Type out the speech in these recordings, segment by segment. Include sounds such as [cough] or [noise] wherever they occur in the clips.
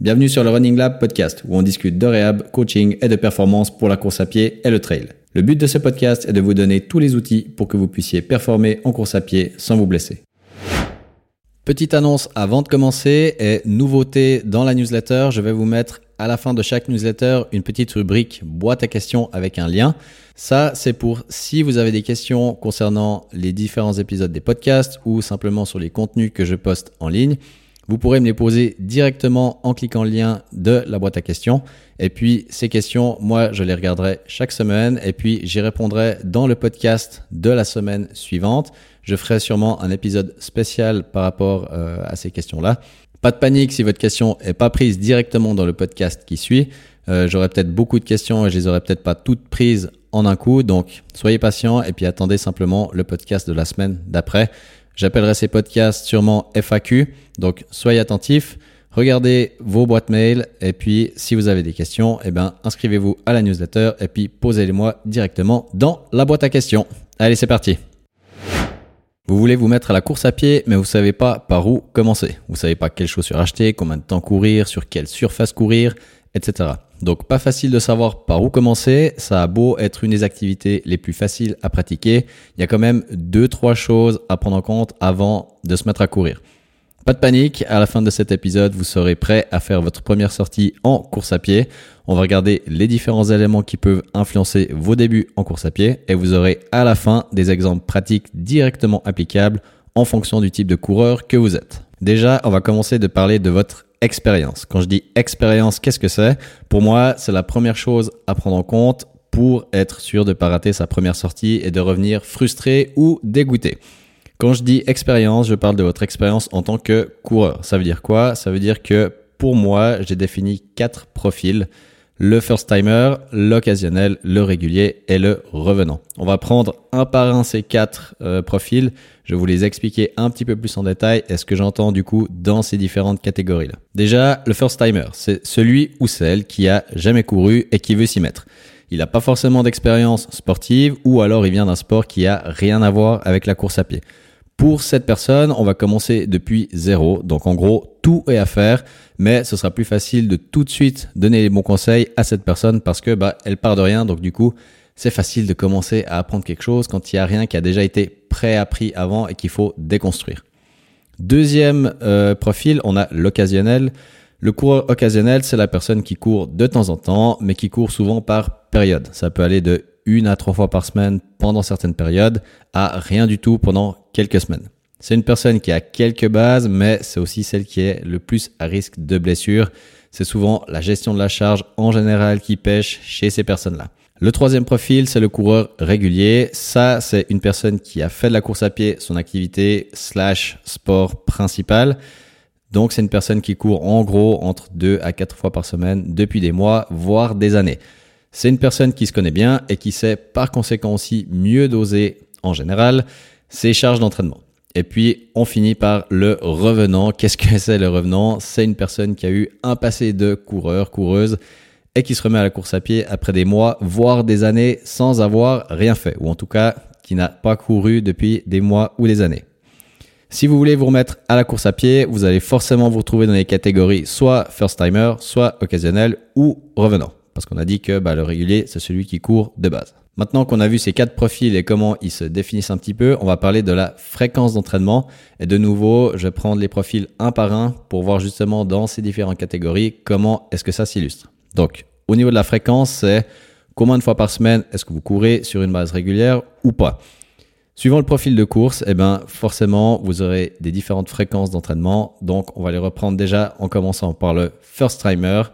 Bienvenue sur le Running Lab podcast où on discute de réhab, coaching et de performance pour la course à pied et le trail. Le but de ce podcast est de vous donner tous les outils pour que vous puissiez performer en course à pied sans vous blesser. Petite annonce avant de commencer et nouveauté dans la newsletter, je vais vous mettre à la fin de chaque newsletter une petite rubrique boîte à questions avec un lien. Ça, c'est pour si vous avez des questions concernant les différents épisodes des podcasts ou simplement sur les contenus que je poste en ligne. Vous pourrez me les poser directement en cliquant le lien de la boîte à questions. Et puis ces questions, moi, je les regarderai chaque semaine et puis j'y répondrai dans le podcast de la semaine suivante. Je ferai sûrement un épisode spécial par rapport euh, à ces questions-là. Pas de panique si votre question est pas prise directement dans le podcast qui suit. Euh, J'aurai peut-être beaucoup de questions et je les aurai peut-être pas toutes prises en un coup. Donc soyez patient et puis attendez simplement le podcast de la semaine d'après. J'appellerai ces podcasts sûrement FAQ. Donc soyez attentifs, regardez vos boîtes mail et puis si vous avez des questions, eh ben inscrivez-vous à la newsletter et puis posez-les-moi directement dans la boîte à questions. Allez, c'est parti. Vous voulez vous mettre à la course à pied, mais vous savez pas par où commencer. Vous savez pas quelles chaussures acheter, combien de temps courir, sur quelle surface courir, etc. Donc pas facile de savoir par où commencer, ça a beau être une des activités les plus faciles à pratiquer, il y a quand même deux trois choses à prendre en compte avant de se mettre à courir. Pas de panique, à la fin de cet épisode, vous serez prêt à faire votre première sortie en course à pied. On va regarder les différents éléments qui peuvent influencer vos débuts en course à pied et vous aurez à la fin des exemples pratiques directement applicables en fonction du type de coureur que vous êtes. Déjà, on va commencer de parler de votre expérience. Quand je dis expérience, qu'est-ce que c'est? Pour moi, c'est la première chose à prendre en compte pour être sûr de ne pas rater sa première sortie et de revenir frustré ou dégoûté. Quand je dis expérience, je parle de votre expérience en tant que coureur. Ça veut dire quoi? Ça veut dire que pour moi, j'ai défini quatre profils. Le first timer, l'occasionnel, le régulier et le revenant. On va prendre un par un ces quatre euh, profils. Je vais vous les expliquer un petit peu plus en détail et ce que j'entends du coup dans ces différentes catégories-là. Déjà, le first timer, c'est celui ou celle qui a jamais couru et qui veut s'y mettre. Il n'a pas forcément d'expérience sportive ou alors il vient d'un sport qui a rien à voir avec la course à pied. Pour cette personne, on va commencer depuis zéro. Donc en gros, tout est à faire, mais ce sera plus facile de tout de suite donner les bons conseils à cette personne parce que bah elle part de rien. Donc du coup, c'est facile de commencer à apprendre quelque chose quand il n'y a rien qui a déjà été préappris avant et qu'il faut déconstruire. Deuxième euh, profil, on a l'occasionnel. Le coureur occasionnel, c'est la personne qui court de temps en temps, mais qui court souvent par période. Ça peut aller de une à trois fois par semaine pendant certaines périodes à rien du tout pendant quelques semaines. C'est une personne qui a quelques bases, mais c'est aussi celle qui est le plus à risque de blessure. C'est souvent la gestion de la charge en général qui pêche chez ces personnes-là. Le troisième profil, c'est le coureur régulier. Ça, c'est une personne qui a fait de la course à pied son activité slash sport principal. Donc, c'est une personne qui court en gros entre deux à quatre fois par semaine depuis des mois, voire des années. C'est une personne qui se connaît bien et qui sait par conséquent aussi mieux doser en général ses charges d'entraînement. Et puis on finit par le revenant. Qu'est-ce que [laughs] c'est le revenant? C'est une personne qui a eu un passé de coureur, coureuse et qui se remet à la course à pied après des mois, voire des années sans avoir rien fait, ou en tout cas qui n'a pas couru depuis des mois ou des années. Si vous voulez vous remettre à la course à pied, vous allez forcément vous retrouver dans les catégories soit first timer, soit occasionnel ou revenant parce qu'on a dit que bah, le régulier, c'est celui qui court de base. Maintenant qu'on a vu ces quatre profils et comment ils se définissent un petit peu, on va parler de la fréquence d'entraînement. Et de nouveau, je vais prendre les profils un par un pour voir justement dans ces différentes catégories comment est-ce que ça s'illustre. Donc, au niveau de la fréquence, c'est combien de fois par semaine est-ce que vous courez sur une base régulière ou pas. Suivant le profil de course, eh ben, forcément, vous aurez des différentes fréquences d'entraînement. Donc, on va les reprendre déjà en commençant par le first timer.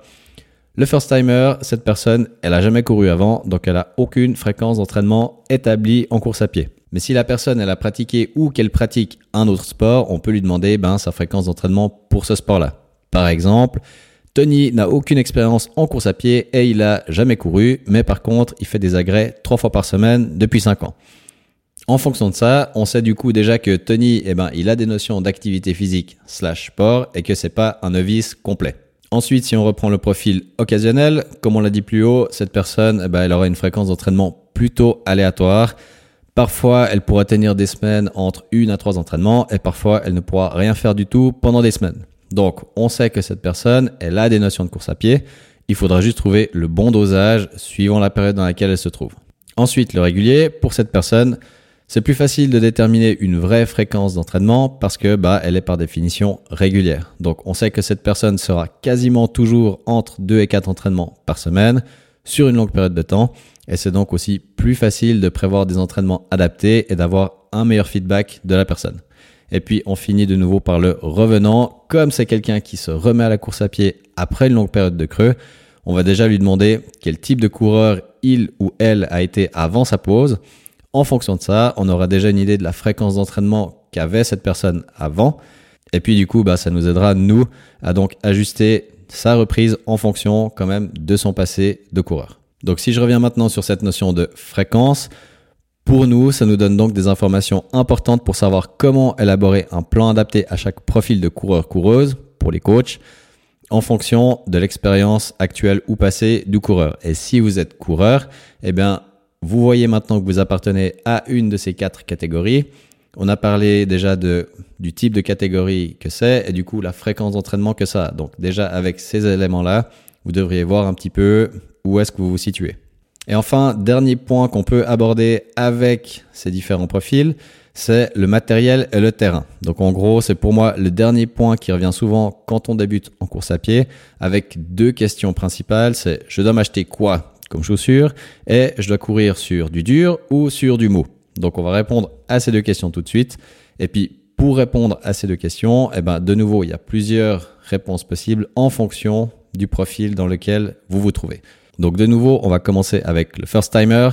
Le first timer, cette personne, elle a jamais couru avant, donc elle a aucune fréquence d'entraînement établie en course à pied. Mais si la personne, elle a pratiqué ou qu'elle pratique un autre sport, on peut lui demander ben, sa fréquence d'entraînement pour ce sport-là. Par exemple, Tony n'a aucune expérience en course à pied et il a jamais couru, mais par contre, il fait des agrès trois fois par semaine depuis cinq ans. En fonction de ça, on sait du coup déjà que Tony, eh ben, il a des notions d'activité physique slash sport et que c'est pas un novice complet. Ensuite, si on reprend le profil occasionnel, comme on l'a dit plus haut, cette personne, eh ben, elle aura une fréquence d'entraînement plutôt aléatoire. Parfois, elle pourra tenir des semaines entre une à trois entraînements et parfois, elle ne pourra rien faire du tout pendant des semaines. Donc, on sait que cette personne, elle a des notions de course à pied. Il faudra juste trouver le bon dosage suivant la période dans laquelle elle se trouve. Ensuite, le régulier, pour cette personne, c'est plus facile de déterminer une vraie fréquence d'entraînement parce que bah elle est par définition régulière. Donc on sait que cette personne sera quasiment toujours entre 2 et 4 entraînements par semaine sur une longue période de temps et c'est donc aussi plus facile de prévoir des entraînements adaptés et d'avoir un meilleur feedback de la personne. Et puis on finit de nouveau par le revenant. Comme c'est quelqu'un qui se remet à la course à pied après une longue période de creux, on va déjà lui demander quel type de coureur il ou elle a été avant sa pause. En fonction de ça, on aura déjà une idée de la fréquence d'entraînement qu'avait cette personne avant. Et puis du coup, bah, ça nous aidera, nous, à donc ajuster sa reprise en fonction quand même de son passé de coureur. Donc si je reviens maintenant sur cette notion de fréquence, pour nous, ça nous donne donc des informations importantes pour savoir comment élaborer un plan adapté à chaque profil de coureur-coureuse pour les coachs en fonction de l'expérience actuelle ou passée du coureur. Et si vous êtes coureur, eh bien, vous voyez maintenant que vous appartenez à une de ces quatre catégories. On a parlé déjà du type de catégorie que c'est et du coup la fréquence d'entraînement que ça a. Donc déjà avec ces éléments-là, vous devriez voir un petit peu où est-ce que vous vous situez. Et enfin, dernier point qu'on peut aborder avec ces différents profils, c'est le matériel et le terrain. Donc en gros, c'est pour moi le dernier point qui revient souvent quand on débute en course à pied, avec deux questions principales. C'est je dois m'acheter quoi comme chaussures et je dois courir sur du dur ou sur du mou. Donc on va répondre à ces deux questions tout de suite. Et puis pour répondre à ces deux questions, eh ben, de nouveau, il y a plusieurs réponses possibles en fonction du profil dans lequel vous vous trouvez. Donc de nouveau, on va commencer avec le first timer.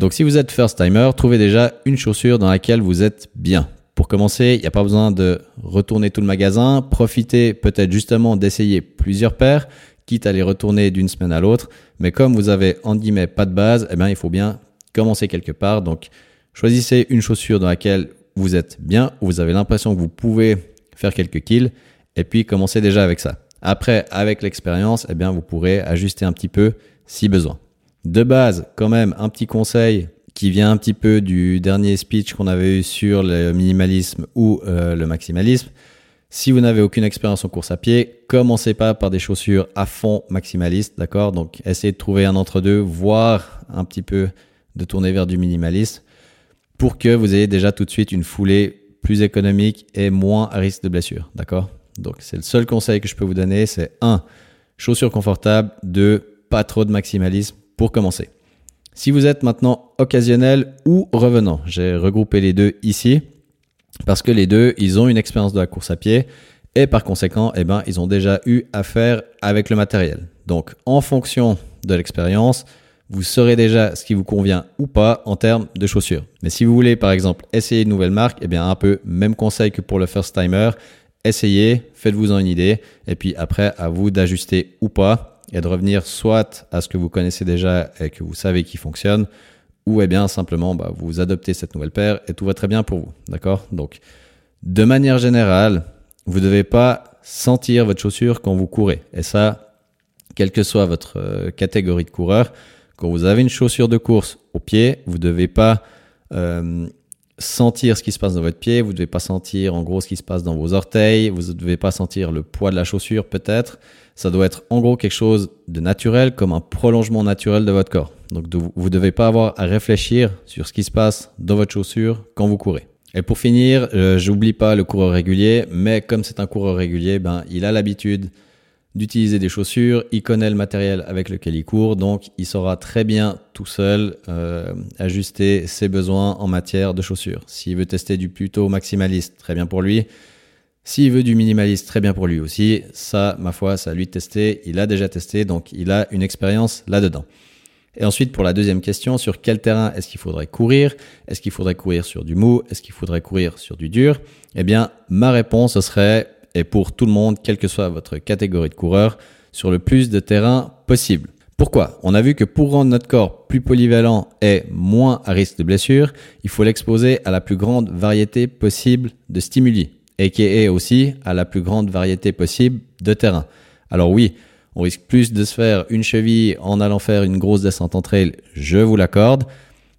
Donc si vous êtes first timer, trouvez déjà une chaussure dans laquelle vous êtes bien. Pour commencer, il n'y a pas besoin de retourner tout le magasin. Profitez peut-être justement d'essayer plusieurs paires, quitte à les retourner d'une semaine à l'autre. Mais comme vous avez en guillemets pas de base, eh bien il faut bien commencer quelque part. Donc choisissez une chaussure dans laquelle vous êtes bien, où vous avez l'impression que vous pouvez faire quelques kills, et puis commencez déjà avec ça. Après, avec l'expérience, eh bien, vous pourrez ajuster un petit peu si besoin. De base, quand même, un petit conseil qui vient un petit peu du dernier speech qu'on avait eu sur le minimalisme ou euh, le maximalisme. Si vous n'avez aucune expérience en course à pied, commencez pas par des chaussures à fond maximalistes, d'accord? Donc essayez de trouver un entre-deux, voire un petit peu de tourner vers du minimalisme pour que vous ayez déjà tout de suite une foulée plus économique et moins à risque de blessure, d'accord? Donc c'est le seul conseil que je peux vous donner, c'est 1. Chaussures confortables, 2. Pas trop de maximalisme pour commencer. Si vous êtes maintenant occasionnel ou revenant, j'ai regroupé les deux ici parce que les deux, ils ont une expérience de la course à pied et par conséquent, eh ben, ils ont déjà eu affaire avec le matériel. Donc, en fonction de l'expérience, vous saurez déjà ce qui vous convient ou pas en termes de chaussures. Mais si vous voulez, par exemple, essayer une nouvelle marque, eh bien, un peu même conseil que pour le first timer, essayez, faites-vous-en une idée, et puis après, à vous d'ajuster ou pas, et de revenir soit à ce que vous connaissez déjà et que vous savez qui fonctionne, ou eh bien simplement bah, vous adoptez cette nouvelle paire et tout va très bien pour vous. D'accord? Donc, de manière générale, vous ne devez pas sentir votre chaussure quand vous courez. Et ça, quelle que soit votre euh, catégorie de coureur, quand vous avez une chaussure de course au pied, vous ne devez pas euh, sentir ce qui se passe dans votre pied, vous ne devez pas sentir en gros ce qui se passe dans vos orteils, vous ne devez pas sentir le poids de la chaussure peut-être. Ça doit être en gros quelque chose de naturel, comme un prolongement naturel de votre corps. Donc vous ne devez pas avoir à réfléchir sur ce qui se passe dans votre chaussure quand vous courez. Et pour finir, euh, j'oublie pas le coureur régulier, mais comme c'est un coureur régulier, ben il a l'habitude d'utiliser des chaussures, il connaît le matériel avec lequel il court, donc il saura très bien tout seul euh, ajuster ses besoins en matière de chaussures. S'il veut tester du plutôt maximaliste, très bien pour lui. S'il veut du minimaliste, très bien pour lui aussi. Ça, ma foi, ça lui de tester. Il a déjà testé, donc il a une expérience là-dedans. Et ensuite, pour la deuxième question, sur quel terrain est-ce qu'il faudrait courir? Est-ce qu'il faudrait courir sur du mou? Est-ce qu'il faudrait courir sur du dur? Eh bien, ma réponse serait et pour tout le monde, quelle que soit votre catégorie de coureur, sur le plus de terrain possible. Pourquoi? On a vu que pour rendre notre corps plus polyvalent et moins à risque de blessure, il faut l'exposer à la plus grande variété possible de stimuli, et qui est aussi à la plus grande variété possible de terrain. Alors oui, on risque plus de se faire une cheville en allant faire une grosse descente en trail, je vous l'accorde,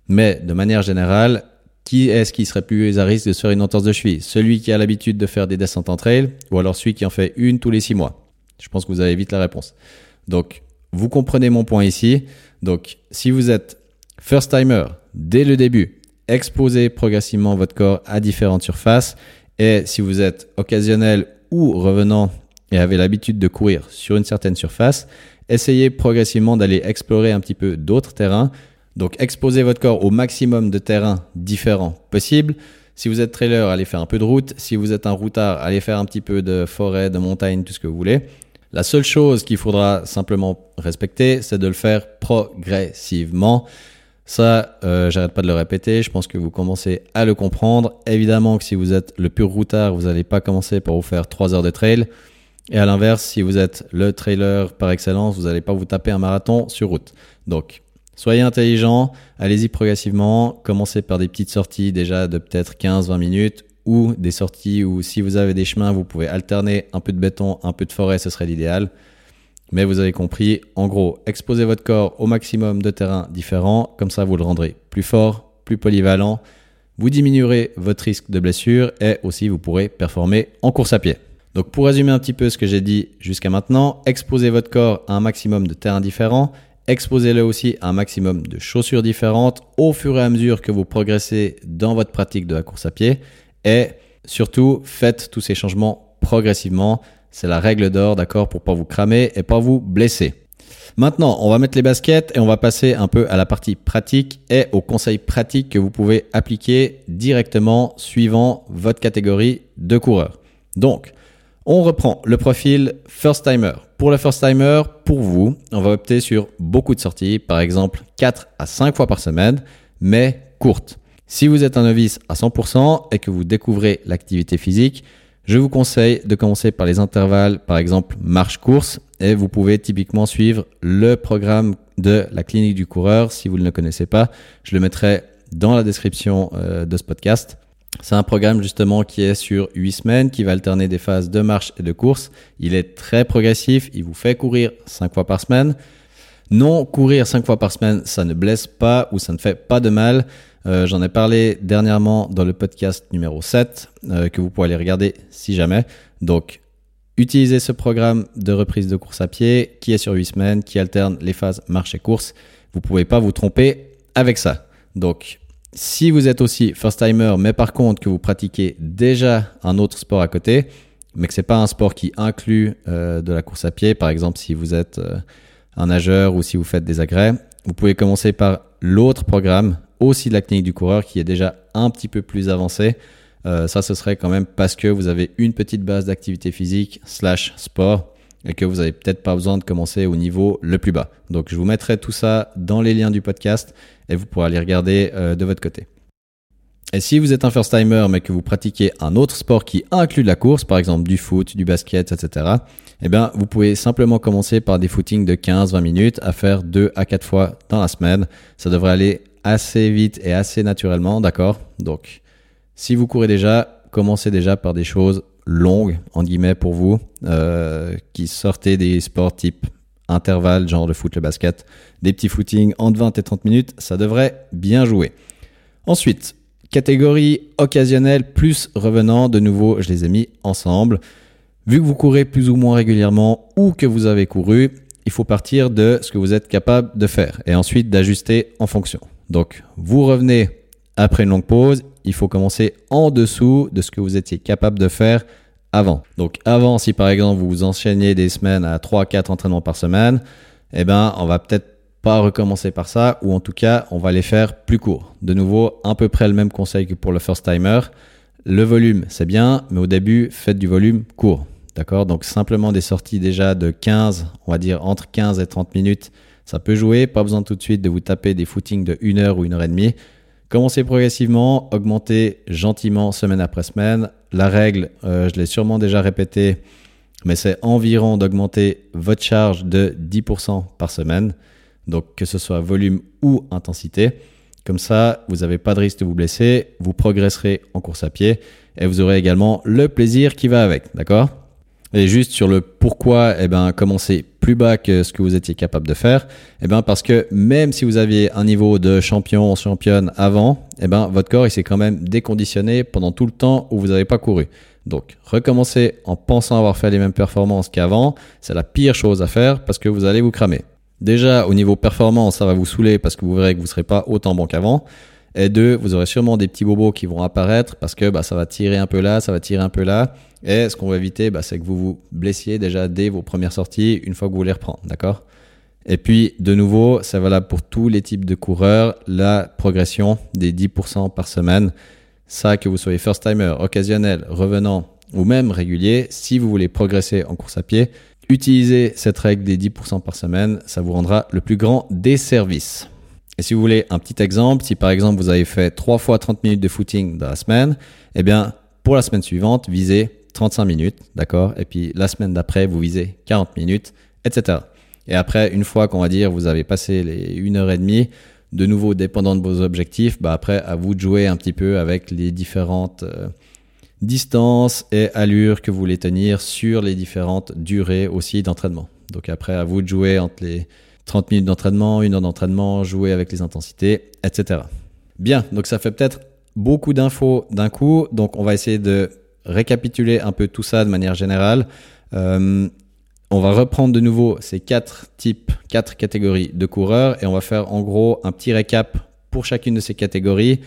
mais de manière générale, qui est-ce qui serait plus à risque de se faire une entorse de cheville? Celui qui a l'habitude de faire des descentes en trail ou alors celui qui en fait une tous les six mois? Je pense que vous avez vite la réponse. Donc, vous comprenez mon point ici. Donc, si vous êtes first timer dès le début, exposez progressivement votre corps à différentes surfaces. Et si vous êtes occasionnel ou revenant et avez l'habitude de courir sur une certaine surface, essayez progressivement d'aller explorer un petit peu d'autres terrains. Donc exposez votre corps au maximum de terrains différents possibles. Si vous êtes trailer, allez faire un peu de route. Si vous êtes un routard, allez faire un petit peu de forêt, de montagne, tout ce que vous voulez. La seule chose qu'il faudra simplement respecter, c'est de le faire progressivement. Ça, euh, j'arrête pas de le répéter. Je pense que vous commencez à le comprendre. Évidemment que si vous êtes le pur routard, vous n'allez pas commencer par vous faire 3 heures de trail. Et à l'inverse, si vous êtes le trailer par excellence, vous n'allez pas vous taper un marathon sur route. Donc, soyez intelligent, allez-y progressivement, commencez par des petites sorties déjà de peut-être 15-20 minutes ou des sorties où si vous avez des chemins, vous pouvez alterner un peu de béton, un peu de forêt, ce serait l'idéal. Mais vous avez compris, en gros, exposez votre corps au maximum de terrains différents, comme ça vous le rendrez plus fort, plus polyvalent, vous diminuerez votre risque de blessure et aussi vous pourrez performer en course à pied. Donc pour résumer un petit peu ce que j'ai dit jusqu'à maintenant, exposez votre corps à un maximum de terrains différents, exposez-le aussi à un maximum de chaussures différentes au fur et à mesure que vous progressez dans votre pratique de la course à pied et surtout faites tous ces changements progressivement c'est la règle d'or, d'accord, pour pas vous cramer et pas vous blesser. Maintenant, on va mettre les baskets et on va passer un peu à la partie pratique et aux conseils pratiques que vous pouvez appliquer directement suivant votre catégorie de coureur. Donc, on reprend le profil first timer. Pour le first timer, pour vous, on va opter sur beaucoup de sorties, par exemple 4 à 5 fois par semaine, mais courtes. Si vous êtes un novice à 100% et que vous découvrez l'activité physique, je vous conseille de commencer par les intervalles, par exemple marche-course, et vous pouvez typiquement suivre le programme de la clinique du coureur. Si vous ne le connaissez pas, je le mettrai dans la description euh, de ce podcast. C'est un programme justement qui est sur 8 semaines, qui va alterner des phases de marche et de course. Il est très progressif, il vous fait courir 5 fois par semaine. Non, courir 5 fois par semaine, ça ne blesse pas ou ça ne fait pas de mal. Euh, j'en ai parlé dernièrement dans le podcast numéro 7 euh, que vous pouvez aller regarder si jamais. Donc, utilisez ce programme de reprise de course à pied qui est sur 8 semaines, qui alterne les phases marche et course. Vous pouvez pas vous tromper avec ça. Donc, si vous êtes aussi first timer, mais par contre que vous pratiquez déjà un autre sport à côté, mais que c'est pas un sport qui inclut euh, de la course à pied, par exemple si vous êtes un nageur ou si vous faites des agrès, vous pouvez commencer par l'autre programme aussi de la clinique du coureur qui est déjà un petit peu plus avancée. Euh, ça, ce serait quand même parce que vous avez une petite base d'activité physique slash sport et que vous avez peut-être pas besoin de commencer au niveau le plus bas. Donc, je vous mettrai tout ça dans les liens du podcast et vous pourrez aller regarder euh, de votre côté. Et si vous êtes un first timer mais que vous pratiquez un autre sport qui inclut de la course, par exemple du foot, du basket, etc., eh bien, vous pouvez simplement commencer par des footings de 15-20 minutes à faire 2 à 4 fois dans la semaine. Ça devrait aller assez vite et assez naturellement, d'accord? Donc, si vous courez déjà, commencez déjà par des choses longues, en guillemets, pour vous, euh, qui sortez des sports type intervalle, genre le foot, le basket, des petits footings entre 20 et 30 minutes, ça devrait bien jouer. Ensuite, catégorie occasionnelle plus revenant, de nouveau, je les ai mis ensemble. Vu que vous courez plus ou moins régulièrement ou que vous avez couru, il faut partir de ce que vous êtes capable de faire et ensuite d'ajuster en fonction. Donc, vous revenez après une longue pause, il faut commencer en dessous de ce que vous étiez capable de faire avant. Donc, avant, si par exemple vous enchaîniez des semaines à 3-4 entraînements par semaine, eh ben, on va peut-être pas recommencer par ça, ou en tout cas, on va les faire plus courts. De nouveau, à peu près le même conseil que pour le first timer. Le volume, c'est bien, mais au début, faites du volume court. D'accord? Donc, simplement des sorties déjà de 15, on va dire entre 15 et 30 minutes ça peut jouer, pas besoin tout de suite de vous taper des footings de 1 heure ou une heure et demie. Commencez progressivement, augmentez gentiment semaine après semaine. La règle, euh, je l'ai sûrement déjà répété, mais c'est environ d'augmenter votre charge de 10% par semaine. Donc que ce soit volume ou intensité. Comme ça, vous n'avez pas de risque de vous blesser, vous progresserez en course à pied et vous aurez également le plaisir qui va avec. D'accord? Et juste sur le pourquoi, eh ben, commencer plus bas que ce que vous étiez capable de faire, eh ben, parce que même si vous aviez un niveau de champion championne avant, eh ben, votre corps, il s'est quand même déconditionné pendant tout le temps où vous n'avez pas couru. Donc, recommencer en pensant avoir fait les mêmes performances qu'avant, c'est la pire chose à faire parce que vous allez vous cramer. Déjà, au niveau performance, ça va vous saouler parce que vous verrez que vous ne serez pas autant bon qu'avant. Et deux, vous aurez sûrement des petits bobos qui vont apparaître parce que bah, ça va tirer un peu là, ça va tirer un peu là. Et ce qu'on va éviter, bah, c'est que vous vous blessiez déjà dès vos premières sorties une fois que vous les reprendre, d'accord? Et puis, de nouveau, ça valable pour tous les types de coureurs, la progression des 10% par semaine. Ça, que vous soyez first-timer, occasionnel, revenant ou même régulier, si vous voulez progresser en course à pied, utilisez cette règle des 10% par semaine, ça vous rendra le plus grand des services. Et si vous voulez un petit exemple, si par exemple vous avez fait 3 fois 30 minutes de footing dans la semaine, eh bien pour la semaine suivante, visez 35 minutes, d'accord? Et puis la semaine d'après, vous visez 40 minutes, etc. Et après, une fois qu'on va dire vous avez passé les 1 heure et demie, de nouveau dépendant de vos objectifs, bah après à vous de jouer un petit peu avec les différentes euh, distances et allures que vous voulez tenir sur les différentes durées aussi d'entraînement. Donc après à vous de jouer entre les 30 minutes d'entraînement, une heure d'entraînement, jouer avec les intensités, etc. Bien, donc ça fait peut-être beaucoup d'infos d'un coup, donc on va essayer de récapituler un peu tout ça de manière générale. Euh, on va reprendre de nouveau ces quatre types, quatre catégories de coureurs et on va faire en gros un petit récap pour chacune de ces catégories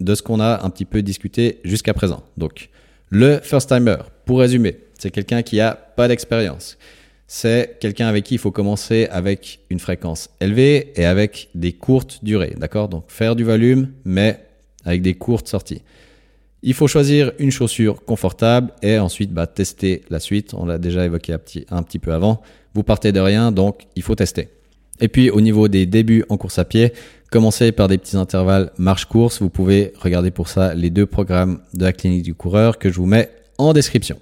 de ce qu'on a un petit peu discuté jusqu'à présent. Donc, le first timer, pour résumer, c'est quelqu'un qui a pas d'expérience, c'est quelqu'un avec qui il faut commencer avec une fréquence élevée et avec des courtes durées, d'accord? Donc faire du volume, mais avec des courtes sorties. Il faut choisir une chaussure confortable et ensuite bah, tester la suite. On l'a déjà évoqué un petit, un petit peu avant. Vous partez de rien, donc il faut tester. Et puis au niveau des débuts en course à pied, commencez par des petits intervalles marche-course. Vous pouvez regarder pour ça les deux programmes de la clinique du coureur que je vous mets en description.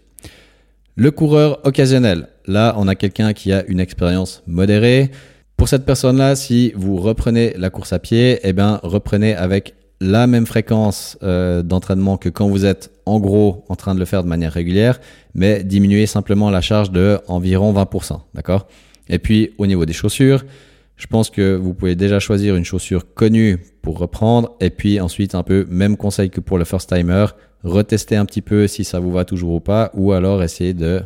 Le coureur occasionnel. Là, on a quelqu'un qui a une expérience modérée. Pour cette personne-là, si vous reprenez la course à pied, eh bien, reprenez avec la même fréquence euh, d'entraînement que quand vous êtes en gros en train de le faire de manière régulière, mais diminuez simplement la charge de environ 20%, d'accord? Et puis au niveau des chaussures, je pense que vous pouvez déjà choisir une chaussure connue pour reprendre, et puis ensuite un peu même conseil que pour le first timer, retester un petit peu si ça vous va toujours ou pas, ou alors essayer de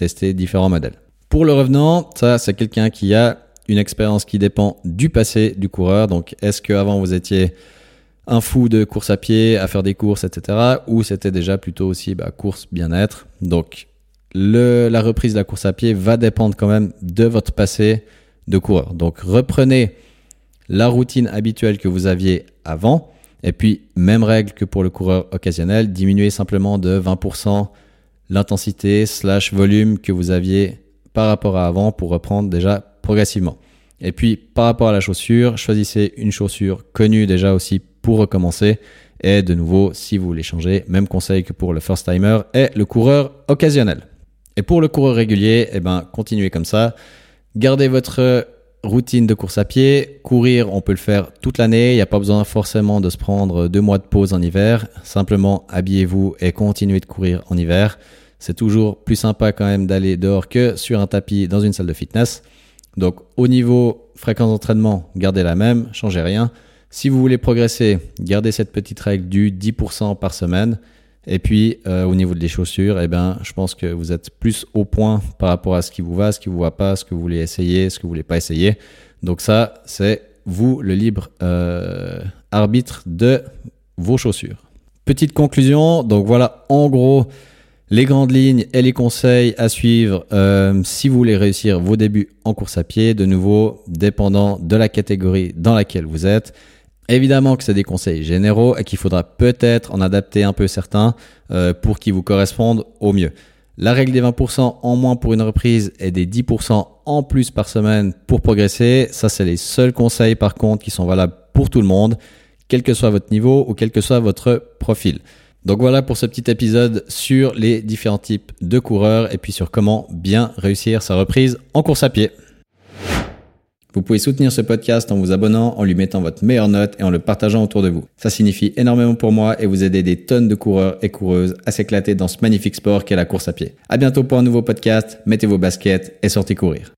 tester différents modèles. Pour le revenant, ça c'est quelqu'un qui a une expérience qui dépend du passé du coureur. Donc est-ce qu'avant vous étiez un fou de course à pied, à faire des courses, etc. Ou c'était déjà plutôt aussi bah, course bien-être? Donc le, la reprise de la course à pied va dépendre quand même de votre passé de coureur. Donc reprenez la routine habituelle que vous aviez avant et puis, même règle que pour le coureur occasionnel, diminuez simplement de 20% l'intensité slash volume que vous aviez par rapport à avant pour reprendre déjà progressivement. Et puis, par rapport à la chaussure, choisissez une chaussure connue déjà aussi pour recommencer. Et de nouveau, si vous voulez changer, même conseil que pour le first timer et le coureur occasionnel. Et pour le coureur régulier, eh ben, continuez comme ça. Gardez votre routine de course à pied, courir, on peut le faire toute l'année. Il n'y a pas besoin forcément de se prendre deux mois de pause en hiver. Simplement, habillez-vous et continuez de courir en hiver. C'est toujours plus sympa quand même d'aller dehors que sur un tapis dans une salle de fitness. Donc, au niveau fréquence d'entraînement, gardez la même, changez rien. Si vous voulez progresser, gardez cette petite règle du 10% par semaine. Et puis euh, au niveau des chaussures, eh ben, je pense que vous êtes plus au point par rapport à ce qui vous va, ce qui vous va pas, ce que vous voulez essayer, ce que vous voulez pas essayer. Donc ça, c'est vous le libre euh, arbitre de vos chaussures. Petite conclusion, donc voilà en gros les grandes lignes et les conseils à suivre euh, si vous voulez réussir vos débuts en course à pied, de nouveau dépendant de la catégorie dans laquelle vous êtes. Évidemment que c'est des conseils généraux et qu'il faudra peut-être en adapter un peu certains euh, pour qu'ils vous correspondent au mieux. La règle des 20% en moins pour une reprise et des 10% en plus par semaine pour progresser, ça c'est les seuls conseils par contre qui sont valables pour tout le monde, quel que soit votre niveau ou quel que soit votre profil. Donc voilà pour ce petit épisode sur les différents types de coureurs et puis sur comment bien réussir sa reprise en course à pied. Vous pouvez soutenir ce podcast en vous abonnant, en lui mettant votre meilleure note et en le partageant autour de vous. Ça signifie énormément pour moi et vous aidez des tonnes de coureurs et coureuses à s'éclater dans ce magnifique sport qu'est la course à pied. À bientôt pour un nouveau podcast, mettez vos baskets et sortez courir.